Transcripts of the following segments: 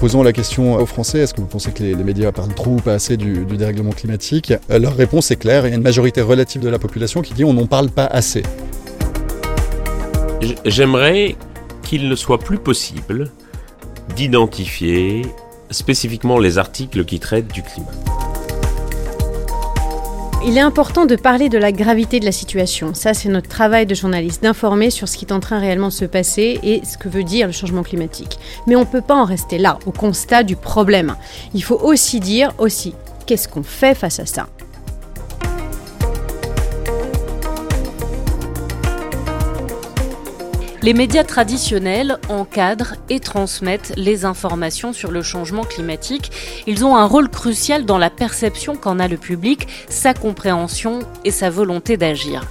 Posant la question aux Français, est-ce que vous pensez que les, médias parlent trop ou pas assez du, du dérèglement climatique? Leur réponse est claire, il y a une majorité relative de la population qui dit on n'en parle pas assez. J'aimerais qu'il ne soit plus possible d'identifier spécifiquement les articles qui traitent du climat. Il est important de parler de la gravité de la situation. Ça, c'est notre travail de journaliste, d'informer sur ce qui est en train réellement de se passer et ce que veut dire le changement climatique. Mais on ne peut pas en rester là, au constat du problème. Il faut aussi dire aussi qu'est-ce qu'on fait face à ça? Les médias traditionnels encadrent et transmettent les informations sur le changement climatique. Ils ont un rôle crucial dans la perception qu'en a le public, sa compréhension et sa volonté d'agir.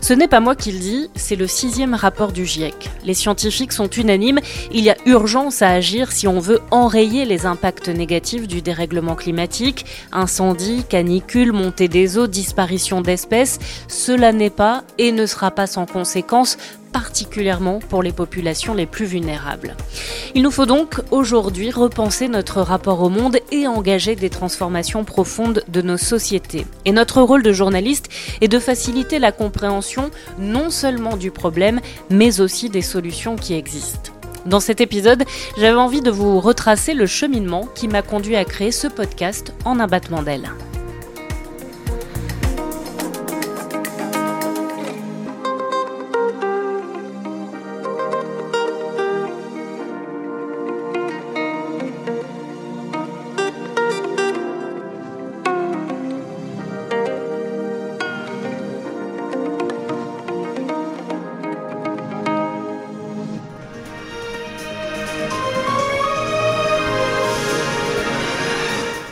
Ce n'est pas moi qui le dis, c'est le sixième rapport du GIEC. Les scientifiques sont unanimes, il y a urgence à agir si on veut enrayer les impacts négatifs du dérèglement climatique, incendies, canicules, montée des eaux, disparition d'espèces. Cela n'est pas et ne sera pas sans conséquences particulièrement pour les populations les plus vulnérables. Il nous faut donc aujourd'hui repenser notre rapport au monde et engager des transformations profondes de nos sociétés. Et notre rôle de journaliste est de faciliter la compréhension non seulement du problème, mais aussi des solutions qui existent. Dans cet épisode, j'avais envie de vous retracer le cheminement qui m'a conduit à créer ce podcast en un battement d'aile.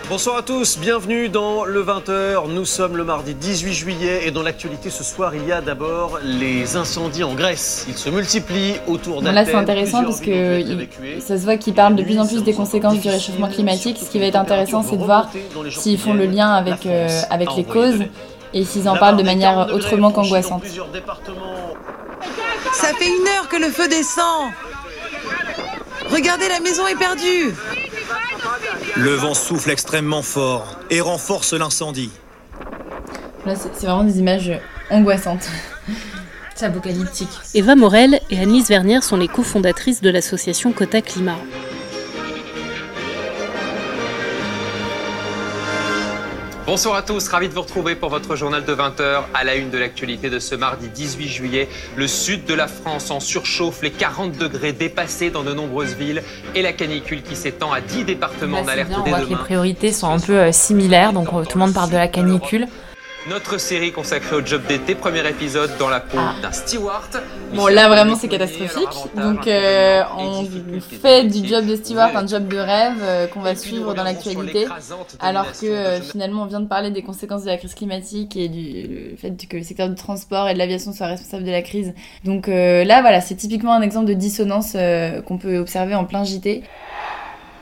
Bonsoir à tous, bienvenue dans le 20h. Nous sommes le mardi 18 juillet et dans l'actualité ce soir, il y a d'abord les incendies en Grèce. Ils se multiplient autour d'Athènes. Là, c'est intéressant parce que ça se voit qu'ils parlent de plus en plus des conséquences du réchauffement climatique. Ce qui va être intéressant, c'est de voir s'ils font le lien avec, euh, avec les causes et s'ils en parlent de manière autrement qu'angoissante. Ça fait une heure que le feu descend. Regardez, la maison est perdue. Le vent souffle extrêmement fort et renforce l'incendie. Là, c'est vraiment des images angoissantes. C'est apocalyptique. Eva Morel et Annelise Vernier sont les cofondatrices de l'association Cota Climat. Bonsoir à tous, ravi de vous retrouver pour votre journal de 20h à la une de l'actualité de ce mardi 18 juillet. Le sud de la France en surchauffe, les 40 degrés dépassés dans de nombreuses villes et la canicule qui s'étend à 10 départements d'alerte dès demain. les priorités sont un peu euh, similaires, donc euh, tout le monde parle de la canicule. Notre série consacrée au job d'été, premier épisode dans la peau ah. d'un steward. Bon, là vraiment c'est catastrophique. Donc euh, on fait du job de steward un job de rêve euh, qu'on va suivre dans l'actualité, alors que euh, finalement on vient de parler des conséquences de la crise climatique et du fait que le secteur du transport et de l'aviation soit responsable de la crise. Donc là voilà, c'est typiquement un exemple de dissonance qu'on peut observer en plein JT.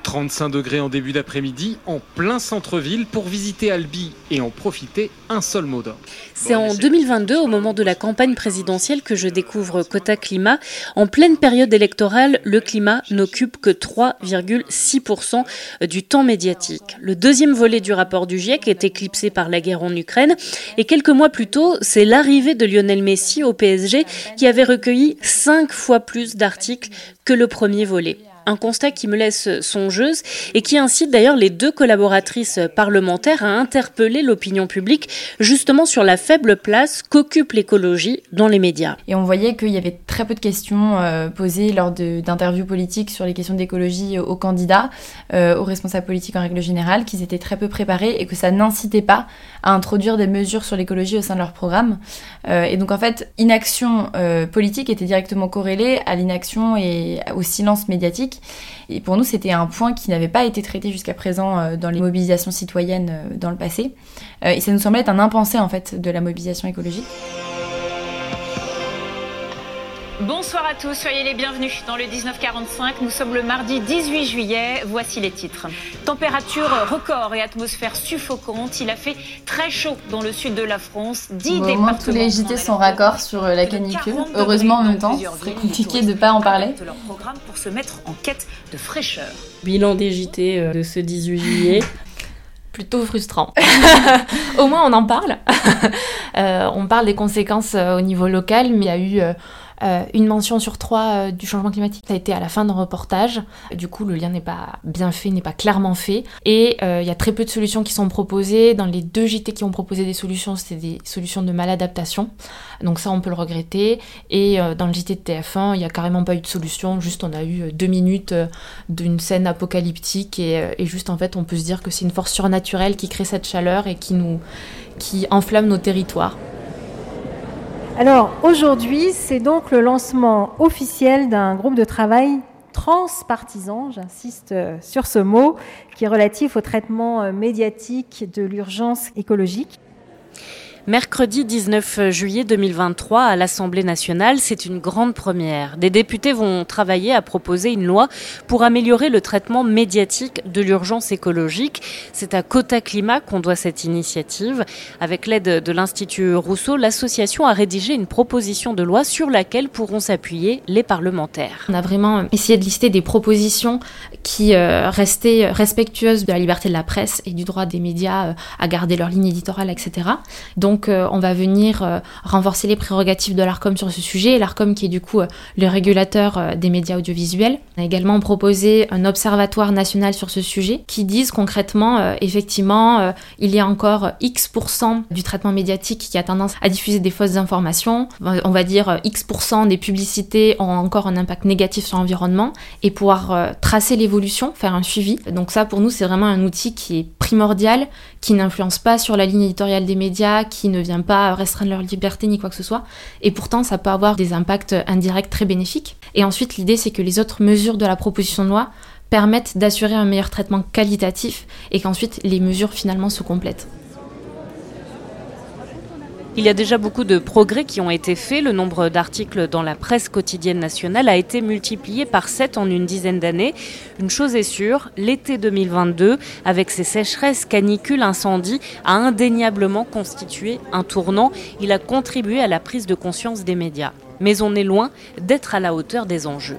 35 degrés en début d'après-midi, en plein centre-ville, pour visiter Albi et en profiter, un seul mot d'ordre. C'est en 2022, au moment de la campagne présidentielle, que je découvre Quota Climat. En pleine période électorale, le climat n'occupe que 3,6% du temps médiatique. Le deuxième volet du rapport du GIEC est éclipsé par la guerre en Ukraine. Et quelques mois plus tôt, c'est l'arrivée de Lionel Messi au PSG qui avait recueilli cinq fois plus d'articles que le premier volet un constat qui me laisse songeuse et qui incite d'ailleurs les deux collaboratrices parlementaires à interpeller l'opinion publique justement sur la faible place qu'occupe l'écologie dans les médias. Et on voyait qu'il y avait très peu de questions euh, posées lors d'interviews politiques sur les questions d'écologie aux candidats, euh, aux responsables politiques en règle générale, qu'ils étaient très peu préparés et que ça n'incitait pas à introduire des mesures sur l'écologie au sein de leur programme. Euh, et donc en fait, inaction politique était directement corrélée à l'inaction et au silence médiatique et pour nous, c'était un point qui n'avait pas été traité jusqu'à présent euh, dans les mobilisations citoyennes euh, dans le passé. Euh, et ça nous semblait être un impensé en fait de la mobilisation écologique. Bonsoir à tous, soyez les bienvenus dans le 1945. Nous sommes le mardi 18 juillet. Voici les titres. Température record et atmosphère suffocante. Il a fait très chaud dans le sud de la France. 10 bon, au moins, tous les JT sont raccords sur euh, la canicule. Heureusement, en même temps, c'est très compliqué de ne pas en parler. De leur programme pour se mettre en quête de fraîcheur. Bilan des JT euh, de ce 18 juillet. plutôt frustrant. Au moins, on en parle. euh, on parle des conséquences au niveau local, mais il y a eu euh, une mention sur trois euh, du changement climatique. Ça a été à la fin d'un reportage. Du coup, le lien n'est pas bien fait, n'est pas clairement fait. Et euh, il y a très peu de solutions qui sont proposées. Dans les deux JT qui ont proposé des solutions, c'était des solutions de maladaptation. Donc ça, on peut le regretter. Et dans le JT de TF1, il n'y a carrément pas eu de solution. Juste, on a eu deux minutes d'une scène apocalyptique. Et, et juste, en fait, on peut se dire que c'est une force surnaturelle qui crée cette chaleur et qui nous qui enflamme nos territoires. Alors aujourd'hui, c'est donc le lancement officiel d'un groupe de travail transpartisan, j'insiste euh, sur ce mot, qui est relatif au traitement euh, médiatique de l'urgence écologique. Mercredi 19 juillet 2023 à l'Assemblée nationale, c'est une grande première. Des députés vont travailler à proposer une loi pour améliorer le traitement médiatique de l'urgence écologique. C'est à Cota Climat qu'on doit cette initiative. Avec l'aide de l'Institut Rousseau, l'association a rédigé une proposition de loi sur laquelle pourront s'appuyer les parlementaires. On a vraiment essayé de lister des propositions qui euh, restaient respectueuses de la liberté de la presse et du droit des médias euh, à garder leur ligne éditoriale, etc. Donc donc euh, on va venir euh, renforcer les prérogatives de l'ARCOM sur ce sujet, l'ARCOM qui est du coup euh, le régulateur des médias audiovisuels. On a également proposé un observatoire national sur ce sujet qui disent concrètement, effectivement, il y a encore X% du traitement médiatique qui a tendance à diffuser des fausses informations. On va dire X% des publicités ont encore un impact négatif sur l'environnement et pouvoir tracer l'évolution, faire un suivi. Donc ça pour nous c'est vraiment un outil qui est primordial, qui n'influence pas sur la ligne éditoriale des médias, qui ne vient pas restreindre leur liberté ni quoi que ce soit. Et pourtant, ça peut avoir des impacts indirects très bénéfiques. Et ensuite, l'idée, c'est que les autres mesures de la proposition de loi permettent d'assurer un meilleur traitement qualitatif et qu'ensuite les mesures finalement se complètent. Il y a déjà beaucoup de progrès qui ont été faits. Le nombre d'articles dans la presse quotidienne nationale a été multiplié par 7 en une dizaine d'années. Une chose est sûre, l'été 2022, avec ses sécheresses, canicules, incendies, a indéniablement constitué un tournant. Il a contribué à la prise de conscience des médias. Mais on est loin d'être à la hauteur des enjeux.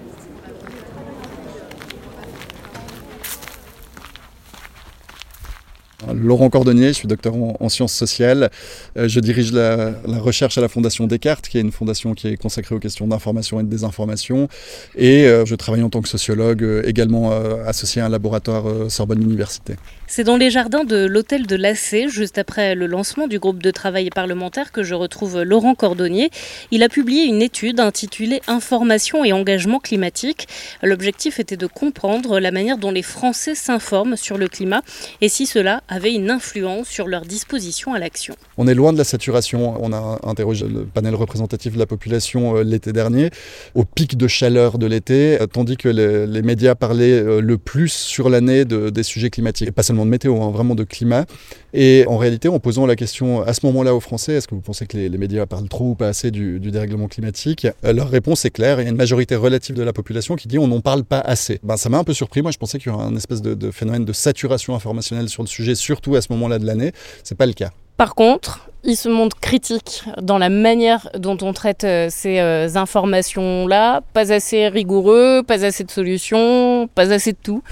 Laurent Cordonnier, je suis docteur en, en sciences sociales. Euh, je dirige la, la, recherche à la Fondation Descartes, qui est une fondation qui est consacrée aux questions d'information et de désinformation. Et euh, je travaille en tant que sociologue, euh, également associé à un laboratoire Sorbonne Université. C'est dans les jardins de l'hôtel de l'AC, juste après le lancement du groupe de travail parlementaire, que je retrouve Laurent Cordonnier. Il a publié une étude intitulée Information et engagement climatique. L'objectif était de comprendre la manière dont les Français s'informent sur le climat et si cela avait une influence sur leur disposition à l'action. On est loin de la saturation. On a interrogé le panel représentatif de la population l'été dernier, au pic de chaleur de l'été, tandis que les, médias parlaient le plus sur l'année de, des sujets climatiques. De météo, hein, vraiment de climat. Et en réalité, en posant la question à ce moment-là aux Français, est-ce que vous pensez que les, médias parlent trop ou pas assez du, dérèglement climatique Leur réponse est claire. Il y a une majorité relative de la population qui dit on n'en parle pas assez. Ben, ça m'a un peu surpris. Moi, je pensais qu'il y aurait un espèce de, phénomène de saturation informationnelle sur le sujet, surtout à ce moment-là de l'année. C'est pas le cas. Par contre, il se montre critique dans la manière dont on traite euh, ces euh, informations-là. Pas assez rigoureux, pas assez de solutions, pas assez de tout.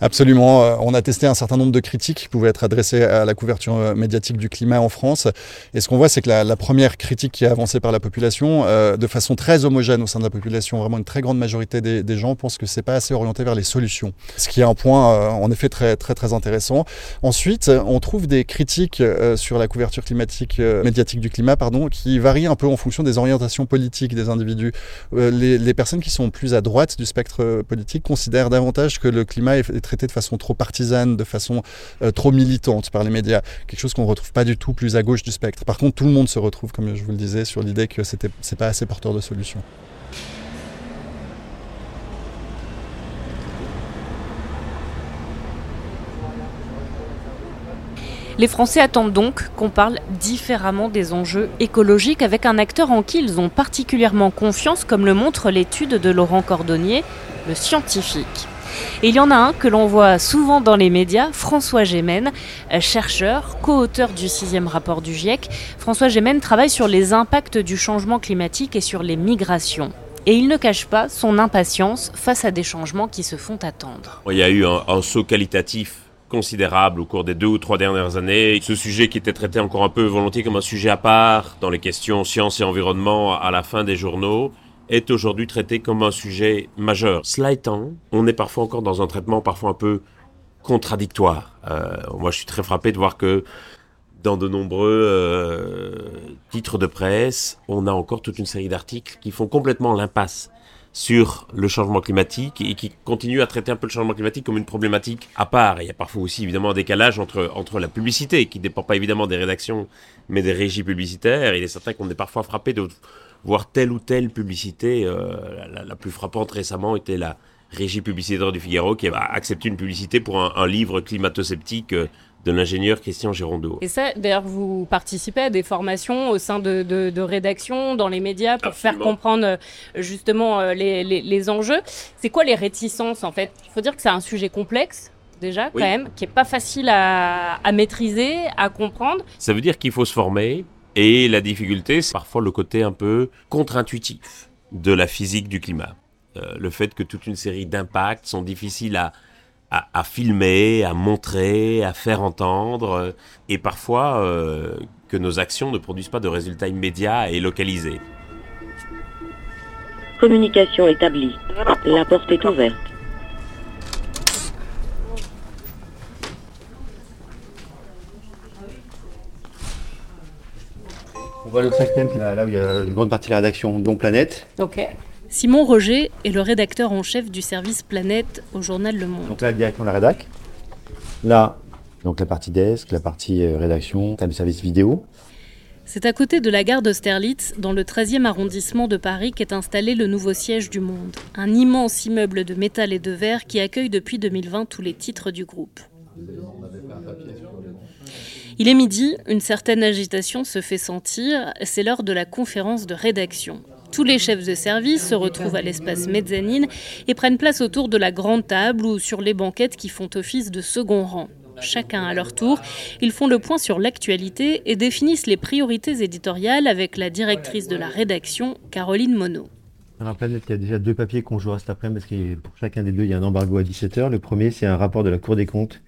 Absolument. Euh, On a testé un certain nombre de critiques qui pouvaient être adressées à la couverture euh, médiatique du climat en France. Et ce qu'on voit, c'est que la, première critique qui est avancée par la population, euh, de façon très homogène au sein de la population, vraiment une très grande majorité des, gens pensent que c'est pas assez orienté vers les solutions. Ce qui est un point, en effet, très, très, très intéressant. Ensuite, on trouve des critiques sur la couverture climatique, médiatique du climat, pardon, qui varient un peu en fonction des orientations politiques des individus. Les, les, personnes qui sont plus à droite du spectre politique considèrent davantage que le climat est traité de façon trop partisane, de façon euh, trop militante par les médias, quelque chose qu'on ne retrouve pas du tout plus à gauche du spectre. Par contre, tout le monde se retrouve, comme je vous le disais, sur l'idée que c'était c'est pas assez porteur de solutions. Les Français attendent donc qu'on parle différemment des enjeux écologiques avec un acteur en qui ils ont particulièrement confiance, comme le montre l'étude de Laurent Cordonnier, le scientifique. Il y en a un que l'on voit souvent dans les médias, François Gémen, euh, chercheur, co-auteur du sixième rapport du GIEC. François Gémen travaille sur les impacts du changement climatique et sur les migrations. Et il ne cache pas son impatience face à des changements qui se font attendre. Il y a eu un, saut qualitatif considérable au cours des deux ou trois dernières années. Ce sujet qui était traité encore un peu volontiers comme un sujet à part dans les questions sciences et environnement à la fin des journaux est aujourd'hui traité comme un sujet majeur. Cela étant, on est parfois encore dans un traitement parfois un peu contradictoire. Euh, moi, je suis très frappé de voir que dans de nombreux euh, titres de presse, on a encore toute une série d'articles qui font complètement l'impasse sur le changement climatique et qui continuent à traiter un peu le changement climatique comme une problématique à part. il y a parfois aussi évidemment un décalage entre, entre la publicité, qui ne dépend pas évidemment des rédactions, mais des régies publicitaires. Il est certain qu'on est parfois frappé de voir telle ou telle publicité. Euh, la, plus frappante récemment était la régie publicitaire du Figaro qui a accepté une publicité pour un, livre climato-sceptique euh, de l'ingénieur Christian Girondeau. Et ça, d'ailleurs, vous participez à des formations au sein de, de, rédactions, dans les médias, pour faire comprendre euh, justement les, les, enjeux. C'est quoi les réticences, en fait? Il faut dire que c'est un sujet complexe, déjà, quand même, qui n'est pas facile à, à maîtriser, à comprendre. Ça veut dire qu'il faut se former, et la difficulté, c'est parfois le côté un peu contre-intuitif de la physique du climat. Euh, le fait que toute une série d'impacts sont difficiles à, filmer, à montrer, à faire entendre, euh, et parfois euh, que nos actions ne produisent pas de résultats immédiats et localisés. Communication établie. La porte est ouverte. On voit le cinquième, là, là où il y a une grande partie de la rédaction, dont Planète. Ok. Simon Roger est le rédacteur en chef du service Planète au journal Le Monde. Donc là, directement la rédac. Là, donc la partie desk, la partie euh, rédaction, le service vidéo. C'est à côté de la gare d'Austerlitz, dans le 13e arrondissement de Paris, qu'est installé le nouveau siège du Monde. Un immense immeuble de métal et de verre qui accueille depuis 2020 tous les titres du groupe. Il est midi, une certaine agitation se fait sentir, c'est l'heure de la conférence de rédaction. Tous les chefs de service se retrouvent à l'espace mezzanine et prennent place autour de la grande table ou sur les banquettes qui font office de second rang. Chacun à leur tour, ils font le point sur l'actualité et définissent les priorités éditoriales avec la directrice de la rédaction, Caroline Monod. Alors, Planète, il y a déjà deux papiers qu'on jouera cet après-midi parce que pour chacun des deux, il y a un embargo à 17h. Le premier, c'est un rapport de la Cour des comptes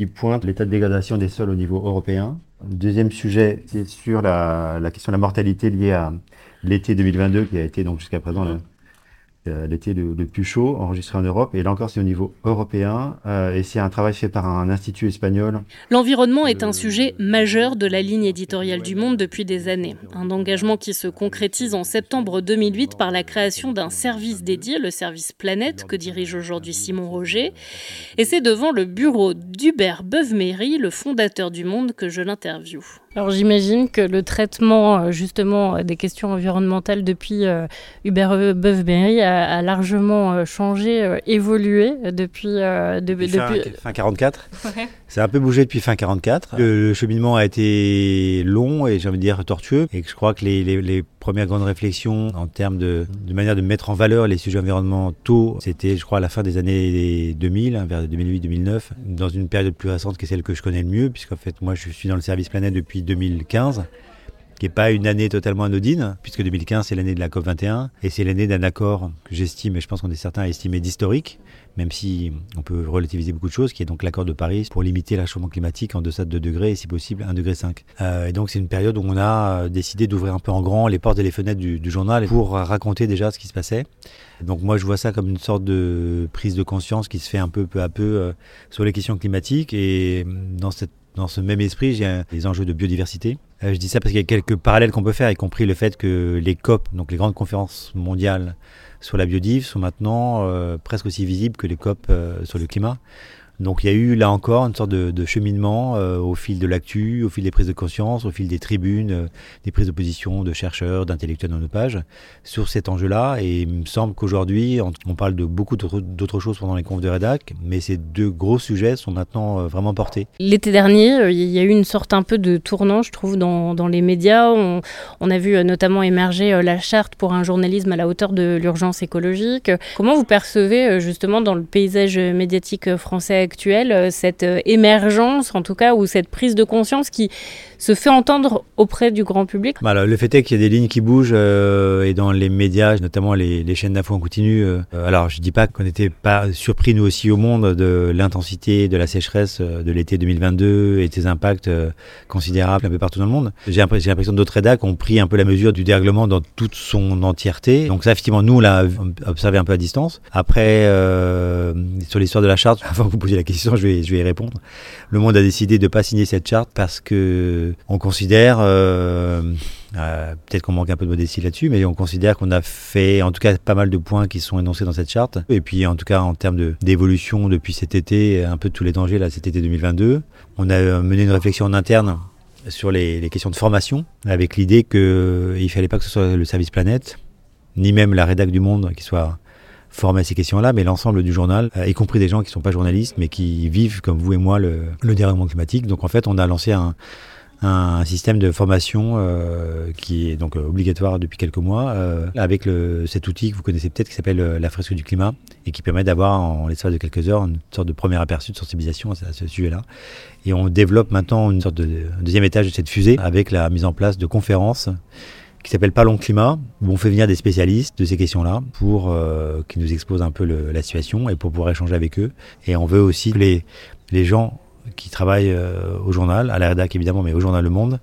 qui pointe l'état de dégradation des sols au niveau européen. Deuxième sujet, c'est sur la, question de la mortalité liée à l'été 2022, qui a été donc jusqu'à présent euh, l'été le, plus chaud enregistré en Europe. Et là encore, c'est au niveau européen. Euh, et c'est un travail fait par un institut espagnol. L'environnement est un sujet majeur de la ligne éditoriale du Monde depuis des années. Un engagement qui se concrétise en septembre 2008 par la création d'un service dédié, le service Planète, que dirige aujourd'hui Simon Roger. Et c'est devant le bureau d'Hubert Beuve-Méry, le fondateur du Monde, que je l'interviewe. Alors j'imagine que le traitement euh, justement euh, des questions environnementales depuis euh, Hubert Beuve-Berry a, largement changé, évolué depuis, depuis, fin, 44. Ça a un peu bougé depuis fin 44. Le, cheminement a été long et j'ai envie de dire tortueux et je crois que les, les, premières grandes réflexions en termes de, de, manière de mettre en valeur les sujets environnementaux, c'était je crois à la fin des années 2000, hein, vers 2008-2009, dans une période plus récente qui est celle que je connais le mieux puisqu'en fait moi je suis dans le service planète depuis 2015, qui n'est pas une année totalement anodine, puisque 2015 c'est l'année de la COP21, et c'est l'année d'un accord que j'estime, et je pense qu'on est certains à estimer d'historique, même si on peut relativiser beaucoup de choses, qui est donc l'accord de Paris pour limiter le changement climatique en deçà de 2 degrés et si possible 1 degré 5. Euh, et donc c'est une période où on a décidé d'ouvrir un peu en grand les portes et les fenêtres du, journal pour raconter déjà ce qui se passait. Donc moi je vois ça comme une sorte de prise de conscience qui se fait un peu peu à peu euh, sur les questions climatiques et dans cette dans ce même esprit, j'ai les enjeux de biodiversité. Euh, je dis ça parce qu'il y a quelques parallèles qu'on peut faire, y compris le fait que les COP, donc les grandes conférences mondiales sur la biodive, sont maintenant euh, presque aussi visibles que les COP euh, sur le climat. Donc il y a eu là encore une sorte de, cheminement euh, au fil de l'actu, au fil des prises de conscience, au fil des tribunes, euh, des prises de position de chercheurs, d'intellectuels dans nos pages sur cet enjeu-là. Et il me semble qu'aujourd'hui, on, parle de beaucoup d'autres choses pendant les confs de rédac, mais ces deux gros sujets sont maintenant euh, vraiment portés. L'été dernier, il y a eu une sorte un peu de tournant, je trouve, dans, les médias. On, a vu notamment émerger la charte pour un journalisme à la hauteur de l'urgence écologique. Comment vous percevez justement dans le paysage médiatique français euh, cette euh, émergence, en tout cas, ou cette prise de conscience qui se fait entendre auprès du grand public? Bah, Le fait est qu'il y a des lignes qui bougent euh, et dans les médias, notamment les, chaînes d'infos en continu. Alors, je dis pas qu'on n'était pas surpris, nous aussi, au monde, de l'intensité de la sécheresse de l'été 2022 et ses impacts considérables un peu partout dans le monde. J'ai l'impression que d'autres rédacs ont pris un peu la mesure du dérèglement dans toute son entièreté. Donc ça, effectivement, nous, on l'a observé un peu à distance. Après, sur l'histoire de la charte, avant que vous posiez la question, je vais, y répondre. Le monde a décidé de ne pas signer cette charte parce que on considère, euh, euh, peut-être qu'on manque un peu de modestie là-dessus, mais on considère qu'on a fait en tout cas pas mal de points qui sont énoncés dans cette charte. Et puis en tout cas en termes d'évolution depuis cet été, un peu de tous les dangers là, cet été 2022, on a mené une réflexion en interne sur les, questions de formation, avec l'idée qu'il ne fallait pas que ce soit le service planète, ni même la rédac du Monde qui soit formé à ces questions-là, mais l'ensemble du journal, euh, y compris des gens qui ne sont pas journalistes, mais qui vivent comme vous et moi le, le dérèglement climatique. Donc en fait, on a lancé un, système de formation euh, qui est donc euh, obligatoire depuis quelques mois, avec cet outil que vous connaissez peut-être qui s'appelle la fresque du climat et qui permet d'avoir en l'espace de quelques heures une sorte de premier aperçu de sensibilisation à ce sujet-là. Et on développe maintenant une sorte de deuxième étage de cette fusée avec la mise en place de conférences qui s'appelle Parlons Climat, où on fait venir des spécialistes de ces questions-là pour euh, qui nous exposent un peu la situation et pour pouvoir échanger avec eux. Et on veut aussi que les, les gens qui travaillent euh, au journal, à la rédac évidemment, mais au journal Le Monde,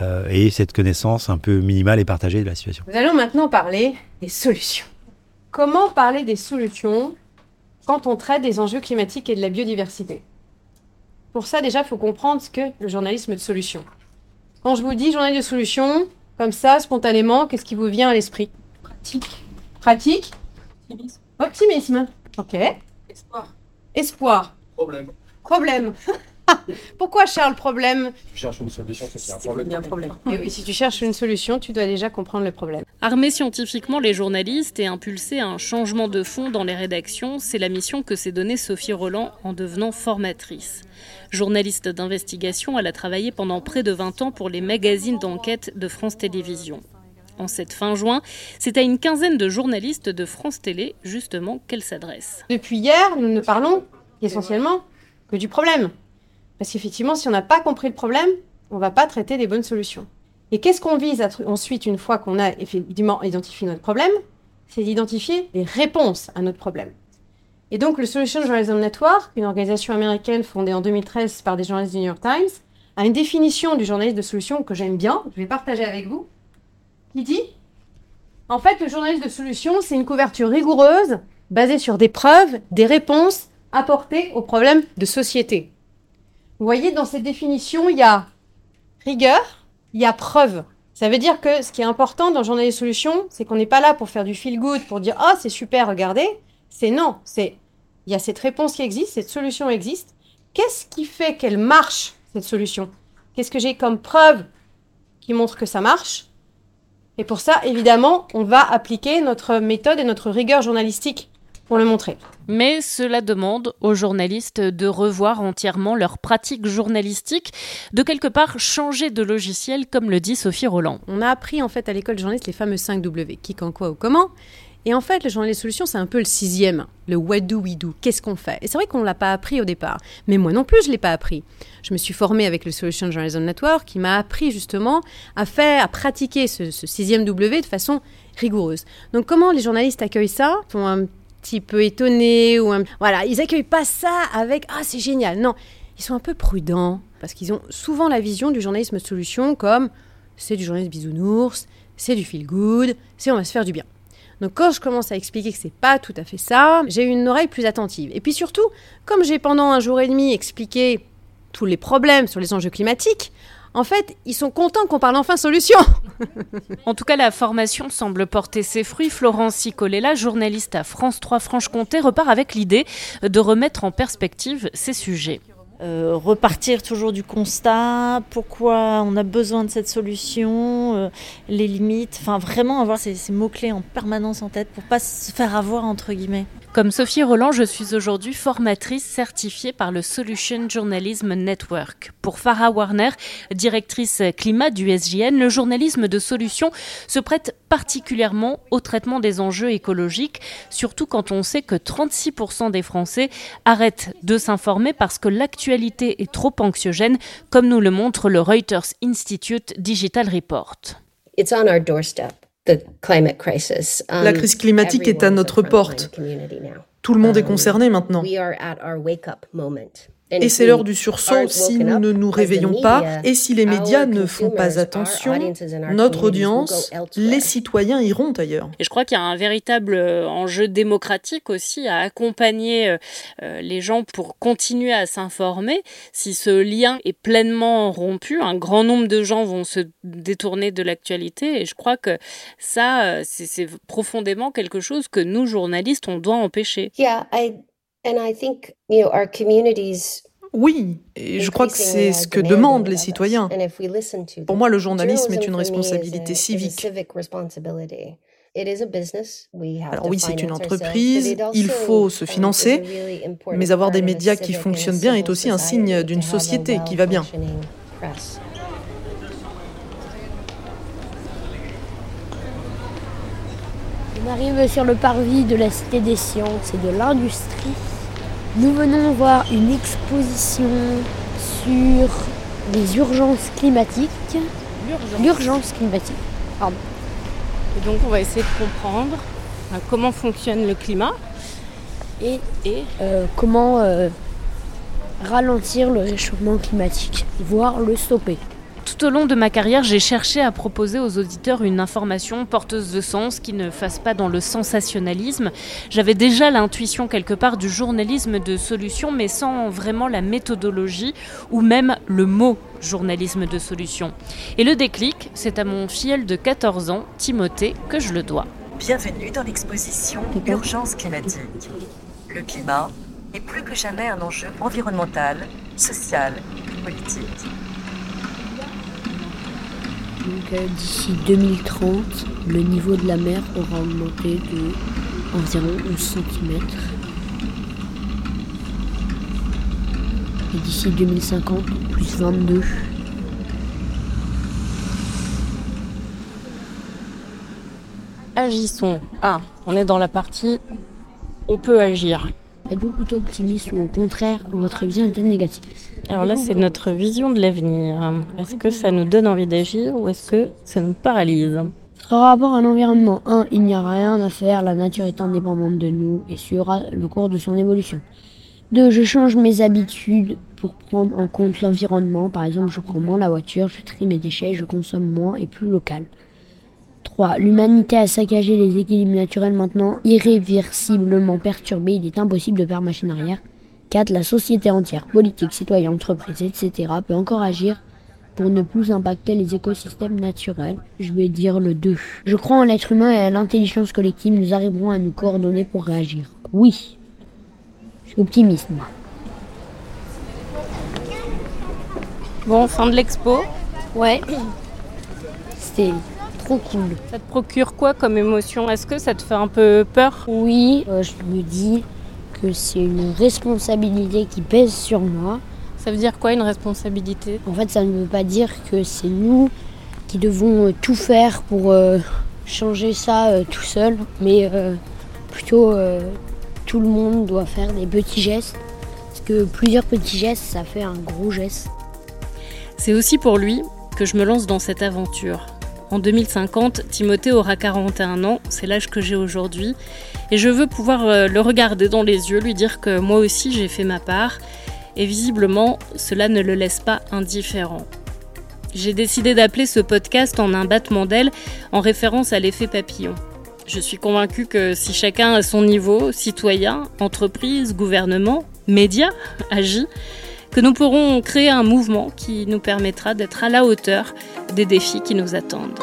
euh, et cette connaissance un peu minimale et partagée de la situation. Nous allons maintenant parler des solutions. Comment parler des solutions quand on traite des enjeux climatiques et de la biodiversité? Pour ça, déjà, il faut comprendre ce que le journalisme de solution. Quand je vous dis journalisme de solution, comme ça, spontanément, qu'est-ce qui vous vient à l'esprit? Pratique. Pratique? Optimisme. Optimisme. Ok. Espoir. Espoir. Problème. Problème. Pourquoi Charles problème? Tu cherches une solution, c'est qu'il y a un problème. Il y a un problème. Et oui, si tu cherches une solution, tu dois déjà comprendre le problème. Armer scientifiquement les journalistes et impulser un changement de fond dans les rédactions, c'est la mission que s'est donnée Sophie Roland en devenant formatrice. Journaliste d'investigation, elle a travaillé pendant près de 20 ans pour les magazines d'enquête de France Télévisions. En cette fin juin, c'est à une quinzaine de journalistes de France Télé, justement, qu'elle s'adresse. Depuis hier, nous ne parlons essentiellement du problème. Parce qu'effectivement, si on n'a pas compris le problème, on ne va pas traiter des bonnes solutions. Et qu'est-ce qu'on vise ensuite, une fois qu'on a effectivement identifié notre problème C'est d'identifier les réponses à notre problème. Et donc, le Solution Journalism Network, une organisation américaine fondée en 2013 par des journalistes du New York Times, a une définition du journaliste de solution que j'aime bien, je vais partager avec vous, qui dit En fait, le journaliste de solution, c'est une couverture rigoureuse, basée sur des preuves, des réponses apporter aux problèmes de société. Vous voyez, dans cette définition, il y a rigueur, il y a preuve. Ça veut dire que ce qui est important dans Journal des solutions, c'est qu'on n'est pas là pour faire du feel good, pour dire oh c'est super, regardez. C'est non, c'est il y a cette réponse qui existe, cette solution existe. Qu'est-ce qui fait qu'elle marche cette solution? Qu'est-ce que j'ai comme preuve qui montre que ça marche? Et pour ça, évidemment, on va appliquer notre méthode et notre rigueur journalistique pour le montrer. Mais cela demande aux journalistes de revoir entièrement leur pratique journalistique, de quelque part changer de logiciel, comme le dit Sophie Roland. On a appris en fait à l'école journaliste les fameux 5 W, qui, quand, quoi ou comment. Et en fait, le journal des solutions, c'est un peu le sixième, le what do we do, qu'est-ce qu'on fait? Et c'est vrai qu'on ne l'a pas appris au départ, mais moi non plus, je ne l'ai pas appris. Je me suis formée avec le Solution Journalism Network, qui m'a appris justement à faire, à pratiquer ce, sixième W de façon rigoureuse. Donc comment les journalistes accueillent ça? Petit peu étonnés ou voilà, ils accueillent pas ça avec ah c'est génial. Non, ils sont un peu prudents parce qu'ils ont souvent la vision du journalisme solution comme c'est du journalisme bisounours, c'est du feel good, c'est on va se faire du bien. Donc quand je commence à expliquer que c'est pas tout à fait ça, j'ai une oreille plus attentive. Et puis surtout, comme j'ai pendant un jour et demi expliqué tous les problèmes sur les enjeux climatiques, En fait, ils sont contents qu'on parle enfin solution. en tout cas, la formation semble porter ses fruits. Florence Sicolella, journaliste à France 3 Franche-Comté, repart avec l'idée de remettre en perspective ces sujets. Euh, repartir toujours du constat, pourquoi on a besoin de cette solution, euh, les limites, enfin vraiment avoir ces, ces mots-clés en permanence en tête pour pas se faire avoir entre guillemets. Comme Sophie Roland, je suis aujourd'hui formatrice certifiée par le Solution Journalism Network. Pour Farah Warner, directrice climat du SJN, le journalisme de solution se prête particulièrement au traitement des enjeux écologiques, surtout quand on sait que 36% des Français arrêtent de s'informer parce que l'actualité est trop anxiogène, comme nous le montre le Reuters Institute Digital Report. La um, crise climatique est à notre porte. Tout le monde est um, concerné maintenant. Et c'est l'heure du sursaut si nous ne nous réveillons pas et si les médias ne font pas attention, notre audience, les citoyens iront ailleurs. Et je crois qu'il y a un véritable euh, enjeu démocratique aussi à accompagner euh, euh, les gens pour continuer à s'informer. Si ce lien est pleinement rompu, un grand nombre de gens vont se détourner de l'actualité et je crois que ça, c'est profondément quelque chose que nous, journalistes, on doit empêcher. Yeah, I... Oui, et je crois que c'est ce que demandent les citoyens. Pour moi, le journalisme est une responsabilité civique. Alors oui, c'est une entreprise, il faut se financer, mais avoir des médias qui fonctionnent bien est aussi un signe d'une société qui va bien. On arrive sur le parvis de la Cité des Sciences et de l'Industrie. Nous venons voir une exposition sur les urgences climatiques. L'urgence climatique. Pardon. Et donc on va essayer de comprendre euh, comment fonctionne le climat et, euh, comment euh, ralentir le réchauffement climatique, voire le stopper. Tout au long de ma carrière, j'ai cherché à proposer aux auditeurs une information porteuse de sens qui ne fasse pas dans le sensationnalisme. J'avais déjà l'intuition quelque part du journalisme de solution, mais sans vraiment la méthodologie ou même le mot journalisme de solution. Et le déclic, c'est à mon filleul de 14 ans, Timothée, que je le dois. Bienvenue dans l'exposition Urgence climatique. Le climat est plus que jamais un enjeu environnemental, social et politique. Donc euh, d'ici 2030, le niveau de la mer aura augmenté de environ 11 cm. Et d'ici 2050, plus 22. Agissons. Ah, on est dans la partie on peut agir. Êtes-vous plutôt optimiste ou au contraire, votre vision est négative alors là, c'est notre vision de l'avenir. Est-ce que ça nous donne envie d'agir ou est-ce que ça nous paralyse Par rapport à l'environnement, 1. Il n'y a rien à faire, la nature est indépendante de nous et suivra le cours de son évolution. 2. Je change mes habitudes pour prendre en compte l'environnement. Par exemple, je prends moins la voiture, je trie mes déchets, je consomme moins et plus local. 3. L'humanité a saccagé les équilibres naturels maintenant irréversiblement perturbés. Il est impossible de faire machine arrière. 4. La société entière, politique, citoyens, entreprises, etc. peut encore agir pour ne plus impacter les écosystèmes naturels. Je vais dire le 2. Je crois en l'être humain et à l'intelligence collective. Nous arriverons à nous coordonner pour réagir. Oui. Je suis optimiste, moi. Bon, fin de l'expo. Ouais. C'était trop cool. Ça te procure quoi comme émotion? Est-ce que ça te fait un peu peur? Oui, euh, je me dis c'est une responsabilité qui pèse sur moi. Ça veut dire quoi une responsabilité? En fait, ça ne veut pas dire que c'est nous qui devons euh, tout faire pour euh, changer ça euh, tout seul, mais plutôt tout le monde doit faire des petits gestes. Parce que plusieurs petits gestes, ça fait un gros geste. C'est aussi pour lui que je me lance dans cette aventure. En 2050, Timothée aura 41 ans, c'est l'âge que j'ai aujourd'hui, et je veux pouvoir euh, le regarder dans les yeux, lui dire que moi aussi j'ai fait ma part, et visiblement cela ne le laisse pas indifférent. J'ai décidé d'appeler ce podcast en un battement d'aile en référence à l'effet papillon. Je suis convaincue que si chacun à son niveau, citoyen, entreprise, gouvernement, médias, agit, que nous pourrons créer un mouvement qui nous permettra d'être à la hauteur des défis qui nous attendent.